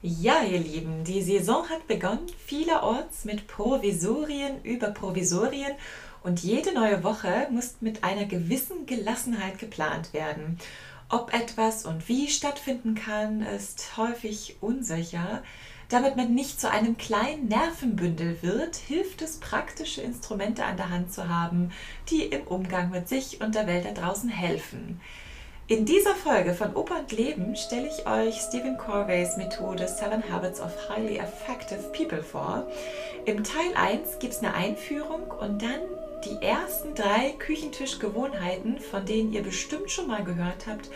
Ja, ihr Lieben, die Saison hat begonnen, vielerorts mit Provisorien über Provisorien und jede neue Woche muss mit einer gewissen Gelassenheit geplant werden. Ob etwas und wie stattfinden kann, ist häufig unsicher. Damit man nicht zu einem kleinen Nervenbündel wird, hilft es, praktische Instrumente an der Hand zu haben, die im Umgang mit sich und der Welt da draußen helfen. In dieser Folge von Oper und Leben stelle ich euch Stephen Corveys Methode Seven Habits of Highly Effective People vor. Im Teil 1 gibt es eine Einführung und dann die ersten drei Küchentischgewohnheiten, von denen ihr bestimmt schon mal gehört habt,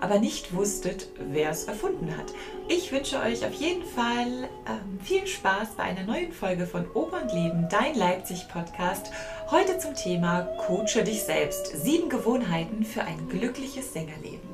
aber nicht wusstet, wer es erfunden hat. Ich wünsche euch auf jeden Fall ähm, viel Spaß bei einer neuen Folge von Oper und Leben, dein Leipzig-Podcast. Heute zum Thema Coache dich selbst. Sieben Gewohnheiten für ein glückliches Sängerleben.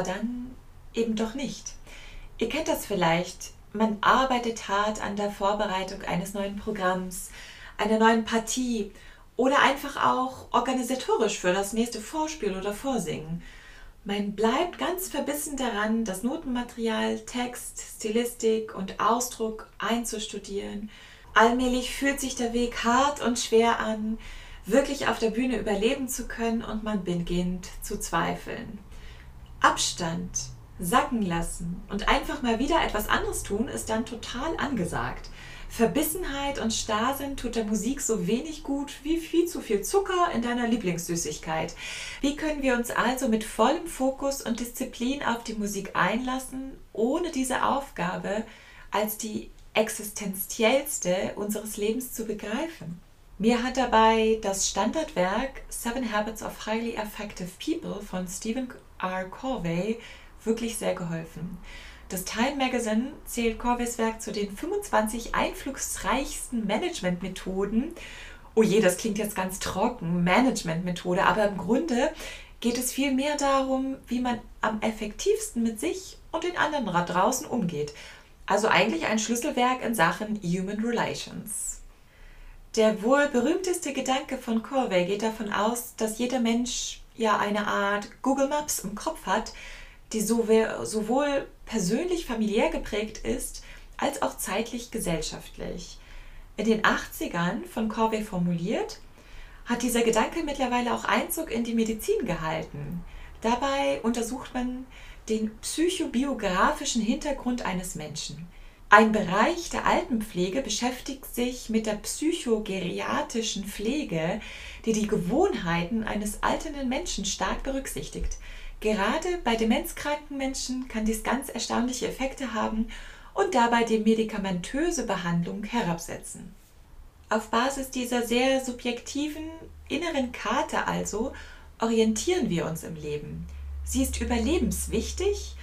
Aber dann eben doch nicht. Ihr kennt das vielleicht. Man arbeitet hart an der Vorbereitung eines neuen Programms, einer neuen Partie oder einfach auch organisatorisch für das nächste Vorspiel oder Vorsingen. Man bleibt ganz verbissen daran, das Notenmaterial, Text, Stilistik und Ausdruck einzustudieren. Allmählich fühlt sich der Weg hart und schwer an wirklich auf der Bühne überleben zu können und man beginnt zu zweifeln. Abstand, sacken lassen und einfach mal wieder etwas anderes tun, ist dann total angesagt. Verbissenheit und Starrsinn tut der Musik so wenig gut wie viel zu viel Zucker in deiner Lieblingssüßigkeit. Wie können wir uns also mit vollem Fokus und Disziplin auf die Musik einlassen, ohne diese Aufgabe als die existenziellste unseres Lebens zu begreifen? Mir hat dabei das Standardwerk Seven Habits of Highly Effective People von Stephen R. Corvey wirklich sehr geholfen. Das Time Magazine zählt Corveys Werk zu den 25 einflussreichsten Managementmethoden. Oh je, das klingt jetzt ganz trocken, Managementmethode, aber im Grunde geht es vielmehr darum, wie man am effektivsten mit sich und den anderen draußen umgeht. Also eigentlich ein Schlüsselwerk in Sachen Human Relations. Der wohl berühmteste Gedanke von Corvey geht davon aus, dass jeder Mensch ja eine Art Google Maps im Kopf hat, die sowohl persönlich familiär geprägt ist, als auch zeitlich gesellschaftlich. In den 80ern von Corvey formuliert, hat dieser Gedanke mittlerweile auch Einzug in die Medizin gehalten. Dabei untersucht man den psychobiografischen Hintergrund eines Menschen. Ein Bereich der Altenpflege beschäftigt sich mit der psychogeriatrischen Pflege, die die Gewohnheiten eines alternden Menschen stark berücksichtigt. Gerade bei demenzkranken Menschen kann dies ganz erstaunliche Effekte haben und dabei die medikamentöse Behandlung herabsetzen. Auf Basis dieser sehr subjektiven inneren Karte also orientieren wir uns im Leben. Sie ist überlebenswichtig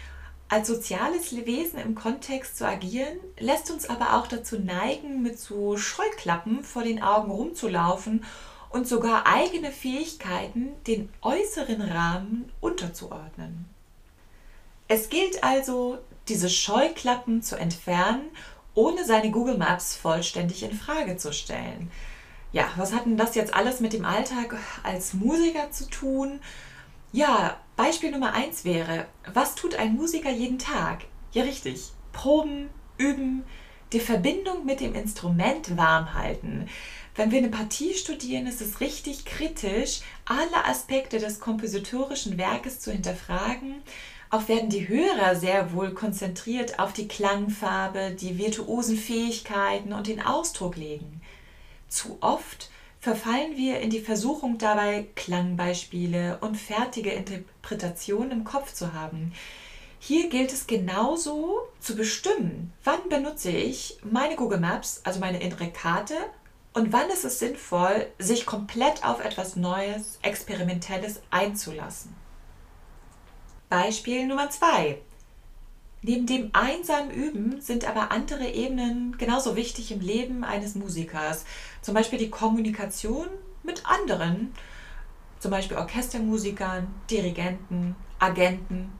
als soziales Wesen im Kontext zu agieren, lässt uns aber auch dazu neigen, mit so Scheuklappen vor den Augen rumzulaufen und sogar eigene Fähigkeiten den äußeren Rahmen unterzuordnen. Es gilt also, diese Scheuklappen zu entfernen, ohne seine Google Maps vollständig in Frage zu stellen. Ja, was hat denn das jetzt alles mit dem Alltag als Musiker zu tun? Ja, Beispiel Nummer eins wäre, was tut ein Musiker jeden Tag? Ja, richtig. Proben, üben, die Verbindung mit dem Instrument warm halten. Wenn wir eine Partie studieren, ist es richtig kritisch, alle Aspekte des kompositorischen Werkes zu hinterfragen. Auch werden die Hörer sehr wohl konzentriert auf die Klangfarbe, die virtuosen Fähigkeiten und den Ausdruck legen. Zu oft verfallen wir in die Versuchung dabei, Klangbeispiele und fertige Interpretationen im Kopf zu haben. Hier gilt es genauso zu bestimmen, wann benutze ich meine Google Maps, also meine innere Karte, und wann ist es sinnvoll, sich komplett auf etwas Neues, Experimentelles einzulassen. Beispiel Nummer zwei: Neben dem einsamen Üben sind aber andere Ebenen genauso wichtig im Leben eines Musikers. Zum Beispiel die Kommunikation mit anderen. zum Beispiel Orchestermusikern, Dirigenten, Agenten,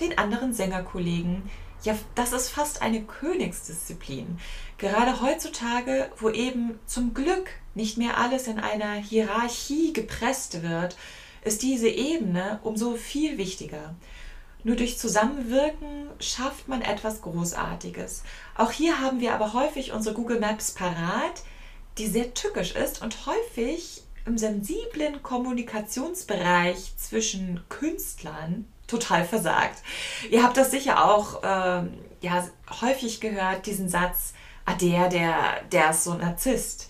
den anderen Sängerkollegen. Ja, das ist fast eine Königsdisziplin. Gerade heutzutage, wo eben zum Glück nicht mehr alles in einer Hierarchie gepresst wird, ist diese Ebene umso viel wichtiger. Nur durch Zusammenwirken schafft man etwas Großartiges. Auch hier haben wir aber häufig unsere Google Maps parat, die sehr tückisch ist und häufig im sensiblen Kommunikationsbereich zwischen Künstlern total versagt. Ihr habt das sicher auch ähm, ja, häufig gehört, diesen Satz, ah, der, der, der ist so ein Narzisst.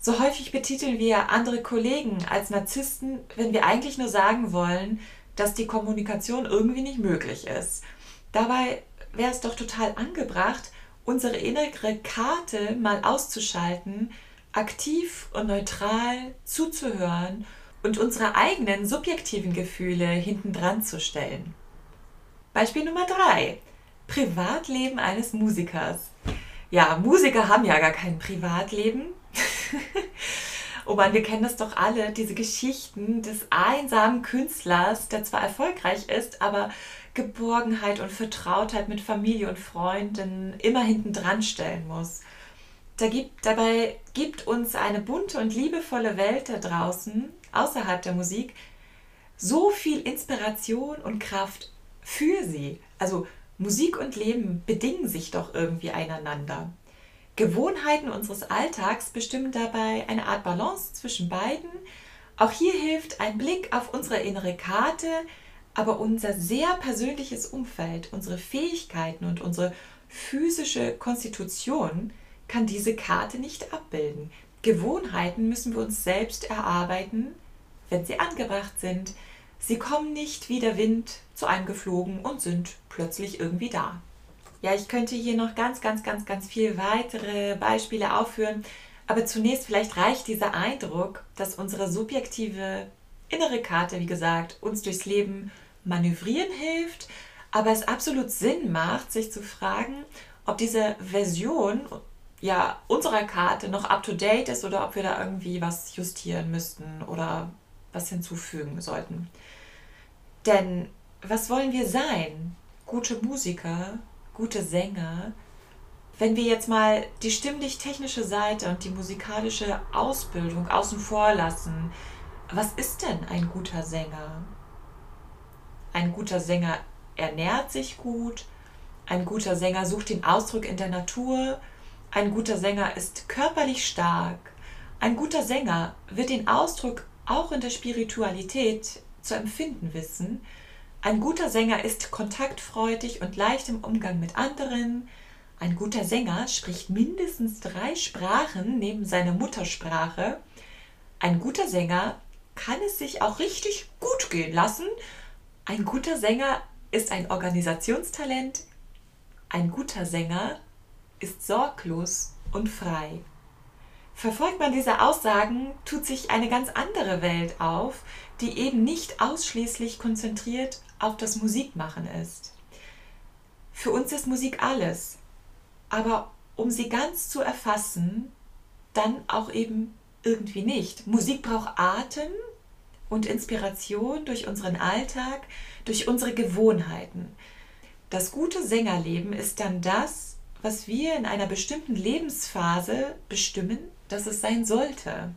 So häufig betiteln wir andere Kollegen als Narzissten, wenn wir eigentlich nur sagen wollen, dass die Kommunikation irgendwie nicht möglich ist. Dabei wäre es doch total angebracht, unsere innere Karte mal auszuschalten, aktiv und neutral zuzuhören und unsere eigenen subjektiven Gefühle hintendran zu stellen. Beispiel Nummer 3. Privatleben eines Musikers. Ja, Musiker haben ja gar kein Privatleben. oh Mann, wir kennen das doch alle, diese Geschichten des einsamen Künstlers, der zwar erfolgreich ist, aber Geborgenheit und Vertrautheit mit Familie und Freunden immer hinten dran stellen muss. Da gibt, dabei gibt uns eine bunte und liebevolle Welt da draußen, außerhalb der Musik, so viel Inspiration und Kraft für sie. Also Musik und Leben bedingen sich doch irgendwie einander. Gewohnheiten unseres Alltags bestimmen dabei eine Art Balance zwischen beiden. Auch hier hilft ein Blick auf unsere innere Karte, aber unser sehr persönliches Umfeld, unsere Fähigkeiten und unsere physische Konstitution kann diese Karte nicht abbilden. Gewohnheiten müssen wir uns selbst erarbeiten, wenn sie angebracht sind. Sie kommen nicht wie der Wind zu einem geflogen und sind plötzlich irgendwie da. Ja, ich könnte hier noch ganz, ganz, ganz, ganz viele weitere Beispiele aufführen, aber zunächst vielleicht reicht dieser Eindruck, dass unsere subjektive innere Karte, wie gesagt, uns durchs Leben manövrieren hilft, aber es absolut Sinn macht, sich zu fragen, ob diese Version ja, unserer Karte noch up-to-date ist oder ob wir da irgendwie was justieren müssten oder was hinzufügen sollten. Denn was wollen wir sein? Gute Musiker, gute Sänger? Wenn wir jetzt mal die stimmlich-technische Seite und die musikalische Ausbildung außen vor lassen, was ist denn ein guter Sänger? Ein guter Sänger ernährt sich gut, ein guter Sänger sucht den Ausdruck in der Natur, ein guter Sänger ist körperlich stark. Ein guter Sänger wird den Ausdruck auch in der Spiritualität zu empfinden wissen. Ein guter Sänger ist kontaktfreudig und leicht im Umgang mit anderen. Ein guter Sänger spricht mindestens drei Sprachen neben seiner Muttersprache. Ein guter Sänger kann es sich auch richtig gut gehen lassen. Ein guter Sänger ist ein Organisationstalent. Ein guter Sänger ist sorglos und frei. Verfolgt man diese Aussagen, tut sich eine ganz andere Welt auf, die eben nicht ausschließlich konzentriert auf das Musikmachen ist. Für uns ist Musik alles, aber um sie ganz zu erfassen, dann auch eben irgendwie nicht. Musik braucht Atem und Inspiration durch unseren Alltag, durch unsere Gewohnheiten. Das gute Sängerleben ist dann das, was wir in einer bestimmten Lebensphase bestimmen, dass es sein sollte.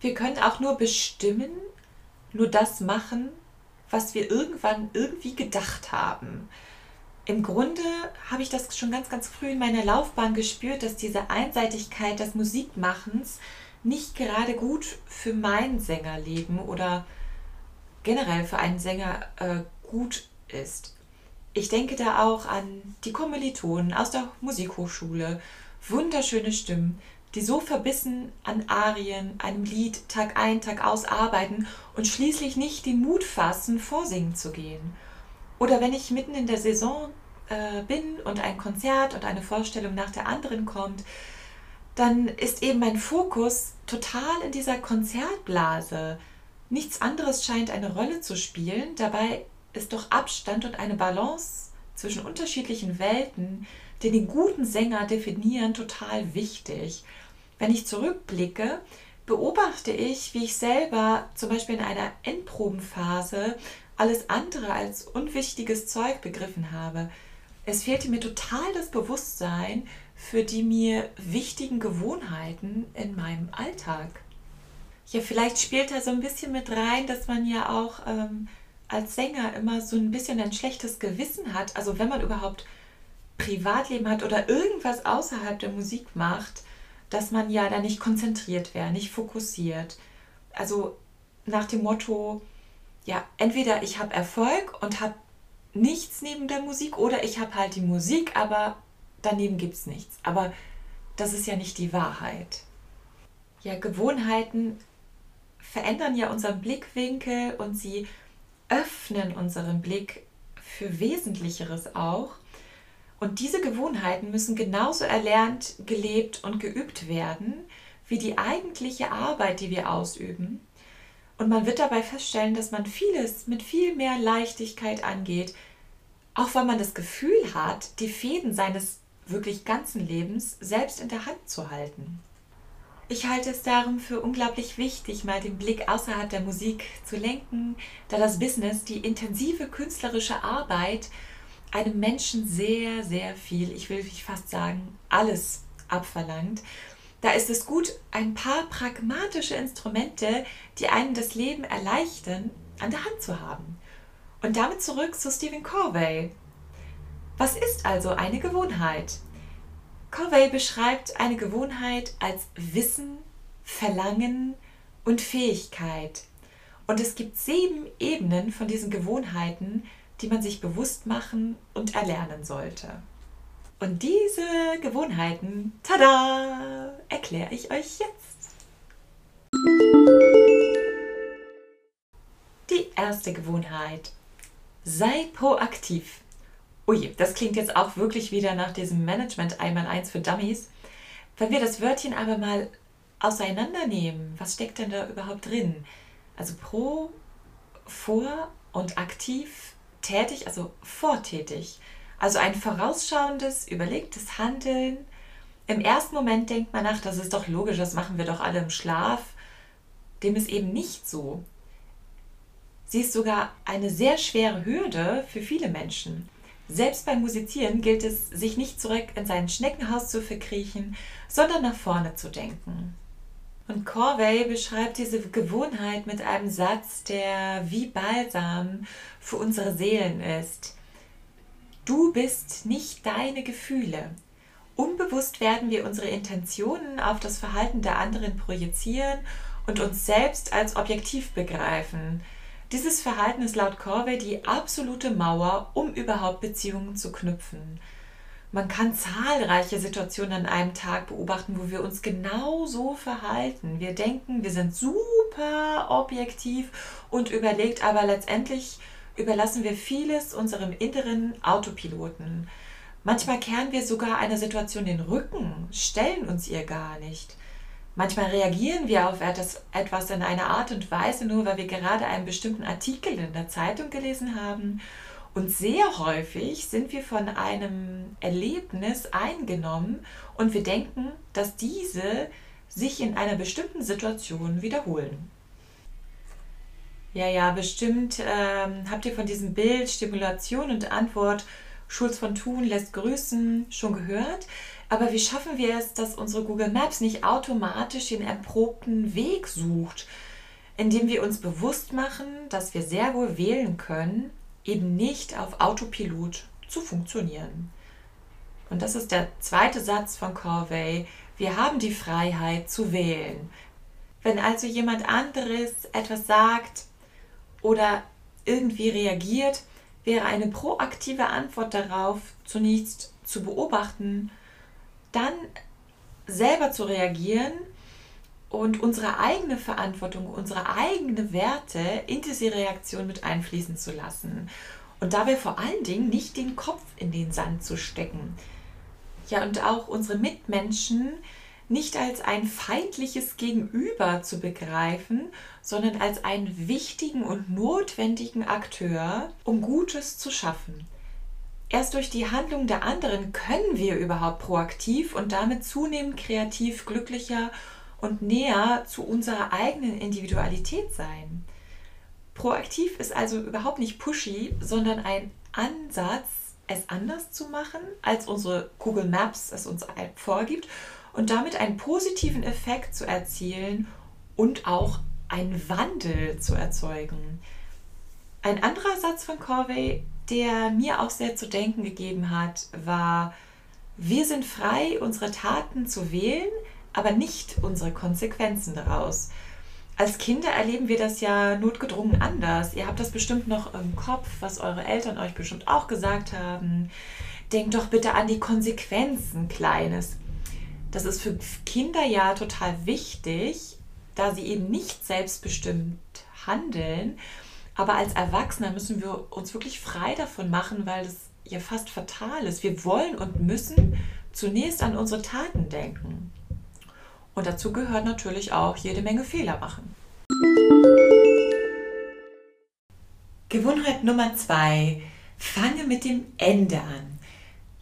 Wir können auch nur bestimmen, nur das machen, was wir irgendwann irgendwie gedacht haben. Im Grunde habe ich das schon ganz, ganz früh in meiner Laufbahn gespürt, dass diese Einseitigkeit des Musikmachens nicht gerade gut für mein Sängerleben oder generell für einen Sänger äh, gut ist. Ich denke da auch an die Kommilitonen aus der Musikhochschule, wunderschöne Stimmen, die so verbissen an Arien, einem Lied Tag ein, Tag aus arbeiten und schließlich nicht den Mut fassen, vorsingen zu gehen. Oder wenn ich mitten in der Saison äh, bin und ein Konzert und eine Vorstellung nach der anderen kommt, dann ist eben mein Fokus total in dieser Konzertblase. Nichts anderes scheint eine Rolle zu spielen, dabei ist doch Abstand und eine Balance zwischen unterschiedlichen Welten, die den guten Sänger definieren, total wichtig. Wenn ich zurückblicke, beobachte ich, wie ich selber zum Beispiel in einer Endprobenphase alles andere als unwichtiges Zeug begriffen habe. Es fehlte mir total das Bewusstsein für die mir wichtigen Gewohnheiten in meinem Alltag. Ja, vielleicht spielt da so ein bisschen mit rein, dass man ja auch ähm, als Sänger immer so ein bisschen ein schlechtes Gewissen hat. Also wenn man überhaupt Privatleben hat oder irgendwas außerhalb der Musik macht, dass man ja da nicht konzentriert wäre, nicht fokussiert. Also nach dem Motto, ja, entweder ich habe Erfolg und habe nichts neben der Musik oder ich habe halt die Musik, aber daneben gibt es nichts. Aber das ist ja nicht die Wahrheit. Ja, Gewohnheiten verändern ja unseren Blickwinkel und sie öffnen unseren Blick für Wesentlicheres auch. Und diese Gewohnheiten müssen genauso erlernt, gelebt und geübt werden wie die eigentliche Arbeit, die wir ausüben. Und man wird dabei feststellen, dass man vieles mit viel mehr Leichtigkeit angeht, auch weil man das Gefühl hat, die Fäden seines wirklich ganzen Lebens selbst in der Hand zu halten. Ich halte es darum für unglaublich wichtig, mal den Blick außerhalb der Musik zu lenken, da das Business, die intensive künstlerische Arbeit einem Menschen sehr, sehr viel, ich will fast sagen, alles abverlangt. Da ist es gut, ein paar pragmatische Instrumente, die einem das Leben erleichtern, an der Hand zu haben. Und damit zurück zu Stephen Corvey. Was ist also eine Gewohnheit? Covey beschreibt eine Gewohnheit als Wissen, Verlangen und Fähigkeit. Und es gibt sieben Ebenen von diesen Gewohnheiten, die man sich bewusst machen und erlernen sollte. Und diese Gewohnheiten, tada, erkläre ich euch jetzt. Die erste Gewohnheit. Sei proaktiv. Ui, das klingt jetzt auch wirklich wieder nach diesem Management einmal eins für Dummies. Wenn wir das Wörtchen aber mal auseinandernehmen, was steckt denn da überhaupt drin? Also pro, vor und aktiv, tätig, also vortätig. Also ein vorausschauendes, überlegtes Handeln. Im ersten Moment denkt man, ach, das ist doch logisch, das machen wir doch alle im Schlaf. Dem ist eben nicht so. Sie ist sogar eine sehr schwere Hürde für viele Menschen. Selbst beim Musizieren gilt es, sich nicht zurück in sein Schneckenhaus zu verkriechen, sondern nach vorne zu denken. Und Corvey beschreibt diese Gewohnheit mit einem Satz, der wie Balsam für unsere Seelen ist. Du bist nicht deine Gefühle. Unbewusst werden wir unsere Intentionen auf das Verhalten der anderen projizieren und uns selbst als objektiv begreifen. Dieses Verhalten ist laut Corvey die absolute Mauer, um überhaupt Beziehungen zu knüpfen. Man kann zahlreiche Situationen an einem Tag beobachten, wo wir uns genau so verhalten. Wir denken, wir sind super objektiv und überlegt, aber letztendlich überlassen wir vieles unserem inneren Autopiloten. Manchmal kehren wir sogar einer Situation den Rücken, stellen uns ihr gar nicht. Manchmal reagieren wir auf etwas in einer Art und Weise nur, weil wir gerade einen bestimmten Artikel in der Zeitung gelesen haben. Und sehr häufig sind wir von einem Erlebnis eingenommen und wir denken, dass diese sich in einer bestimmten Situation wiederholen. Ja, ja, bestimmt ähm, habt ihr von diesem Bild Stimulation und Antwort Schulz von Thun lässt grüßen schon gehört. Aber wie schaffen wir es, dass unsere Google Maps nicht automatisch den erprobten Weg sucht, indem wir uns bewusst machen, dass wir sehr wohl wählen können, eben nicht auf Autopilot zu funktionieren. Und das ist der zweite Satz von Corvey. Wir haben die Freiheit zu wählen. Wenn also jemand anderes etwas sagt oder irgendwie reagiert, wäre eine proaktive Antwort darauf zunächst zu beobachten, dann selber zu reagieren und unsere eigene Verantwortung, unsere eigene Werte in diese Reaktion mit einfließen zu lassen. Und dabei vor allen Dingen nicht den Kopf in den Sand zu stecken. Ja, und auch unsere Mitmenschen nicht als ein feindliches Gegenüber zu begreifen, sondern als einen wichtigen und notwendigen Akteur, um Gutes zu schaffen. Erst durch die Handlung der anderen können wir überhaupt proaktiv und damit zunehmend kreativ, glücklicher und näher zu unserer eigenen Individualität sein. Proaktiv ist also überhaupt nicht pushy, sondern ein Ansatz, es anders zu machen, als unsere Google Maps es uns vorgibt und damit einen positiven Effekt zu erzielen und auch einen Wandel zu erzeugen. Ein anderer Satz von Corvey, der mir auch sehr zu denken gegeben hat, war, wir sind frei, unsere Taten zu wählen, aber nicht unsere Konsequenzen daraus. Als Kinder erleben wir das ja notgedrungen anders. Ihr habt das bestimmt noch im Kopf, was eure Eltern euch bestimmt auch gesagt haben. Denkt doch bitte an die Konsequenzen, Kleines. Das ist für Kinder ja total wichtig, da sie eben nicht selbstbestimmt handeln. Aber als Erwachsener müssen wir uns wirklich frei davon machen, weil das ja fast fatal ist. Wir wollen und müssen zunächst an unsere Taten denken. Und dazu gehört natürlich auch jede Menge Fehler machen. Gewohnheit Nummer zwei. Fange mit dem Ende an.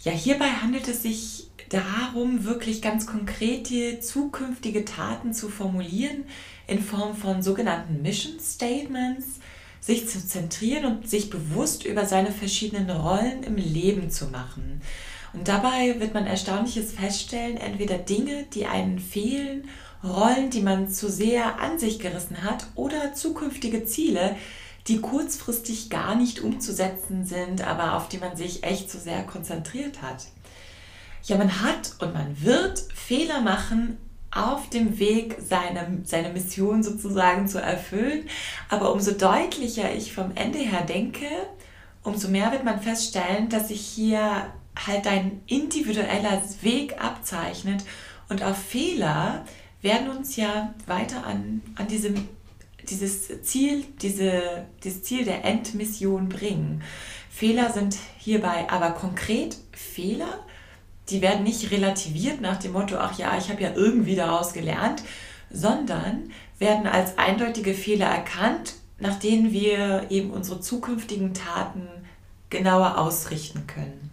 Ja, hierbei handelt es sich darum, wirklich ganz konkrete zukünftige Taten zu formulieren in Form von sogenannten Mission Statements, sich zu zentrieren und sich bewusst über seine verschiedenen Rollen im Leben zu machen. Und dabei wird man Erstaunliches feststellen, entweder Dinge, die einen fehlen, Rollen, die man zu sehr an sich gerissen hat oder zukünftige Ziele, die kurzfristig gar nicht umzusetzen sind, aber auf die man sich echt zu sehr konzentriert hat. Ja, man hat und man wird Fehler machen auf dem Weg, seine, seine Mission sozusagen zu erfüllen. Aber umso deutlicher ich vom Ende her denke, umso mehr wird man feststellen, dass sich hier halt ein individueller Weg abzeichnet und auf Fehler werden uns ja weiter an, an diesem, dieses Ziel, diese, dieses Ziel der Endmission bringen. Fehler sind hierbei aber konkret Fehler, die werden nicht relativiert nach dem Motto, ach ja, ich habe ja irgendwie daraus gelernt, sondern werden als eindeutige Fehler erkannt, nach denen wir eben unsere zukünftigen Taten genauer ausrichten können.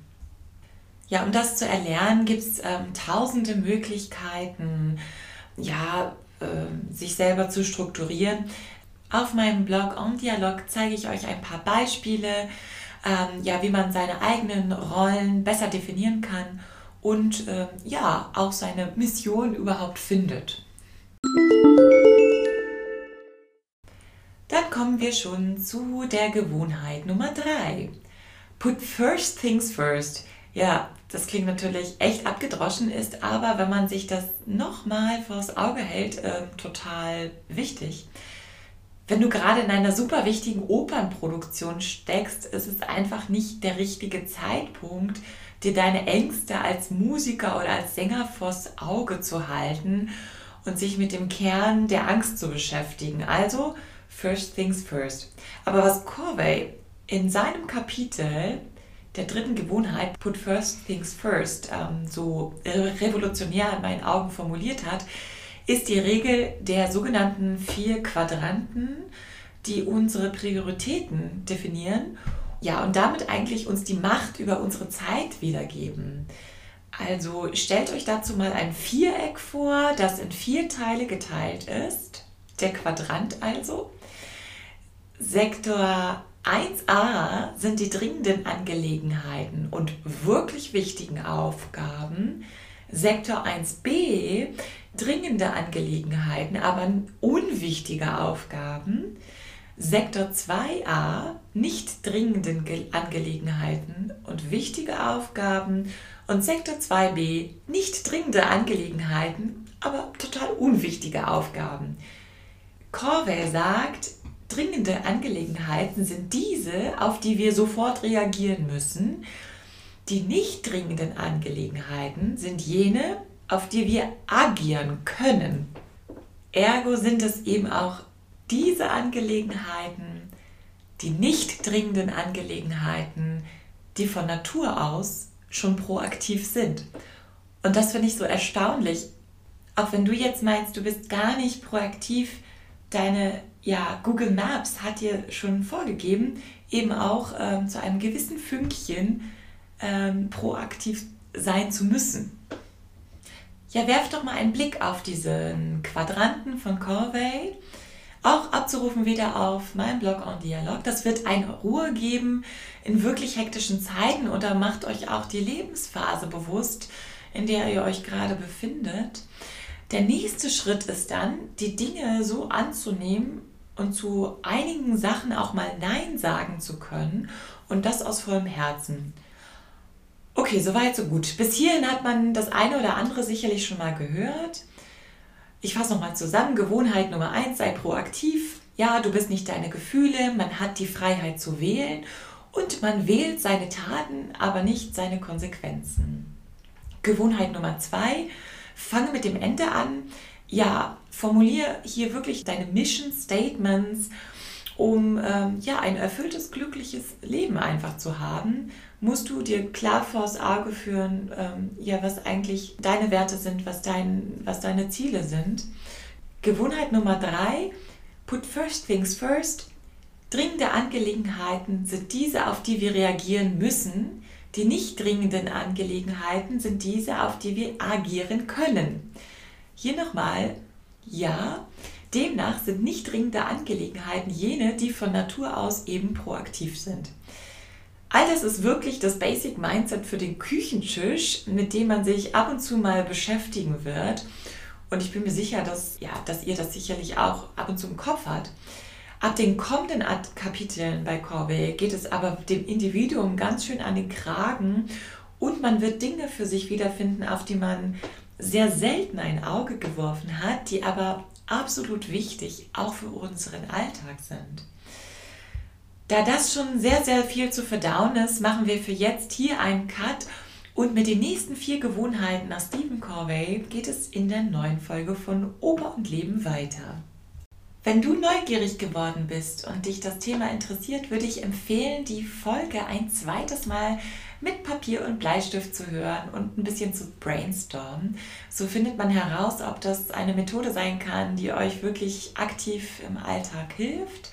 Ja, um das zu erlernen, gibt es ähm, tausende Möglichkeiten, ja, äh, sich selber zu strukturieren. Auf meinem Blog On Dialog zeige ich euch ein paar Beispiele, ähm, ja, wie man seine eigenen Rollen besser definieren kann und äh, ja, auch seine Mission überhaupt findet. Dann kommen wir schon zu der Gewohnheit Nummer 3. Put first things first. Ja, das klingt natürlich echt abgedroschen, ist aber, wenn man sich das nochmal vors Auge hält, äh, total wichtig. Wenn du gerade in einer super wichtigen Opernproduktion steckst, ist es einfach nicht der richtige Zeitpunkt, dir deine Ängste als Musiker oder als Sänger vors Auge zu halten und sich mit dem Kern der Angst zu beschäftigen. Also, first things first. Aber was Corvey in seinem Kapitel der dritten Gewohnheit, Put First Things First, ähm, so revolutionär in meinen Augen formuliert hat, ist die Regel der sogenannten vier Quadranten, die unsere Prioritäten definieren ja, und damit eigentlich uns die Macht über unsere Zeit wiedergeben. Also stellt euch dazu mal ein Viereck vor, das in vier Teile geteilt ist. Der Quadrant also. Sektor 1a sind die dringenden Angelegenheiten und wirklich wichtigen Aufgaben. Sektor 1b dringende Angelegenheiten, aber unwichtige Aufgaben. Sektor 2a nicht dringenden Angelegenheiten und wichtige Aufgaben und Sektor 2b nicht dringende Angelegenheiten, aber total unwichtige Aufgaben. Corvey sagt, dringende Angelegenheiten sind diese, auf die wir sofort reagieren müssen. Die nicht dringenden Angelegenheiten sind jene, auf die wir agieren können. Ergo sind es eben auch diese Angelegenheiten, die nicht dringenden Angelegenheiten, die von Natur aus schon proaktiv sind. Und das finde ich so erstaunlich. Auch wenn du jetzt meinst, du bist gar nicht proaktiv, deine ja, Google Maps hat dir schon vorgegeben, eben auch ähm, zu einem gewissen Fünkchen ähm, proaktiv sein zu müssen. ja, werft doch mal einen Blick auf diesen Quadranten von Corvey. Auch abzurufen wieder auf meinem Blog on Dialog. Das wird eine Ruhe geben in wirklich hektischen Zeiten oder macht euch auch die Lebensphase bewusst, in der ihr euch gerade befindet. Der nächste Schritt ist dann, die Dinge so anzunehmen und zu einigen Sachen auch mal Nein sagen zu können und das aus vollem Herzen. Okay, soweit, so gut. Bis hierhin hat man das eine oder andere sicherlich schon mal gehört. Ich fasse nochmal zusammen. Gewohnheit Nummer eins: sei proaktiv. Ja, du bist nicht deine Gefühle, man hat die Freiheit zu wählen und man wählt seine Taten, aber nicht seine Konsequenzen. Gewohnheit Nummer zwei: fange mit dem Ende an. Ja, formuliere hier wirklich deine Mission Statements, um ähm, ja, ein erfülltes, glückliches Leben einfach zu haben musst du dir klar vors Auge führen, ähm, ja, was eigentlich deine Werte sind, was, dein, was deine Ziele sind. Gewohnheit Nummer drei, put first things first. Dringende Angelegenheiten sind diese, auf die wir reagieren müssen. Die nicht dringenden Angelegenheiten sind diese, auf die wir agieren können. Hier nochmal, ja, demnach sind nicht dringende Angelegenheiten jene, die von Natur aus eben proaktiv sind. All das ist wirklich das Basic Mindset für den Küchentisch, mit dem man sich ab und zu mal beschäftigen wird. Und ich bin mir sicher, dass, ja, dass ihr das sicherlich auch ab und zu im Kopf habt. Ab den kommenden Kapiteln bei Corby geht es aber dem Individuum ganz schön an den Kragen und man wird Dinge für sich wiederfinden, auf die man sehr selten ein Auge geworfen hat, die aber absolut wichtig auch für unseren Alltag sind. Da das schon sehr, sehr viel zu verdauen ist, machen wir für jetzt hier einen Cut und mit den nächsten vier Gewohnheiten nach Stephen Corvey geht es in der neuen Folge von Oper und Leben weiter. Wenn du neugierig geworden bist und dich das Thema interessiert, würde ich empfehlen, die Folge ein zweites Mal mit Papier und Bleistift zu hören und ein bisschen zu brainstormen. So findet man heraus, ob das eine Methode sein kann, die euch wirklich aktiv im Alltag hilft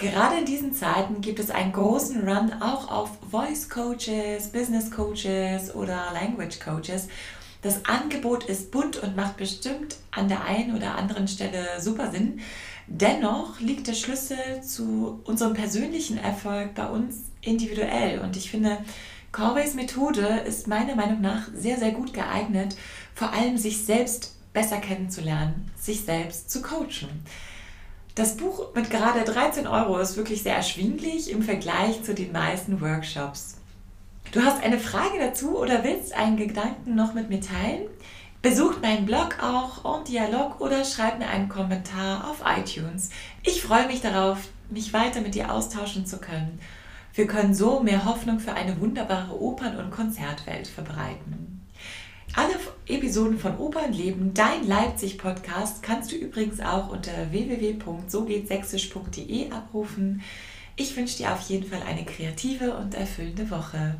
Gerade in diesen Zeiten gibt es einen großen Run auch auf Voice Coaches, Business Coaches oder Language Coaches. Das Angebot ist bunt und macht bestimmt an der einen oder anderen Stelle super Sinn. Dennoch liegt der Schlüssel zu unserem persönlichen Erfolg bei uns individuell. Und ich finde, Corveys Methode ist meiner Meinung nach sehr, sehr gut geeignet, vor allem sich selbst besser kennenzulernen, sich selbst zu coachen. Das Buch mit gerade 13 Euro ist wirklich sehr erschwinglich im Vergleich zu den meisten Workshops. Du hast eine Frage dazu oder willst einen Gedanken noch mit mir teilen? Besucht meinen Blog auch en Dialog oder schreib mir einen Kommentar auf iTunes. Ich freue mich darauf, mich weiter mit dir austauschen zu können. Wir können so mehr Hoffnung für eine wunderbare Opern- und Konzertwelt verbreiten. Alle Episoden von Opernleben, dein Leipzig-Podcast, kannst du übrigens auch unter www.sogehtsächsisch.de abrufen. Ich wünsche dir auf jeden Fall eine kreative und erfüllende Woche.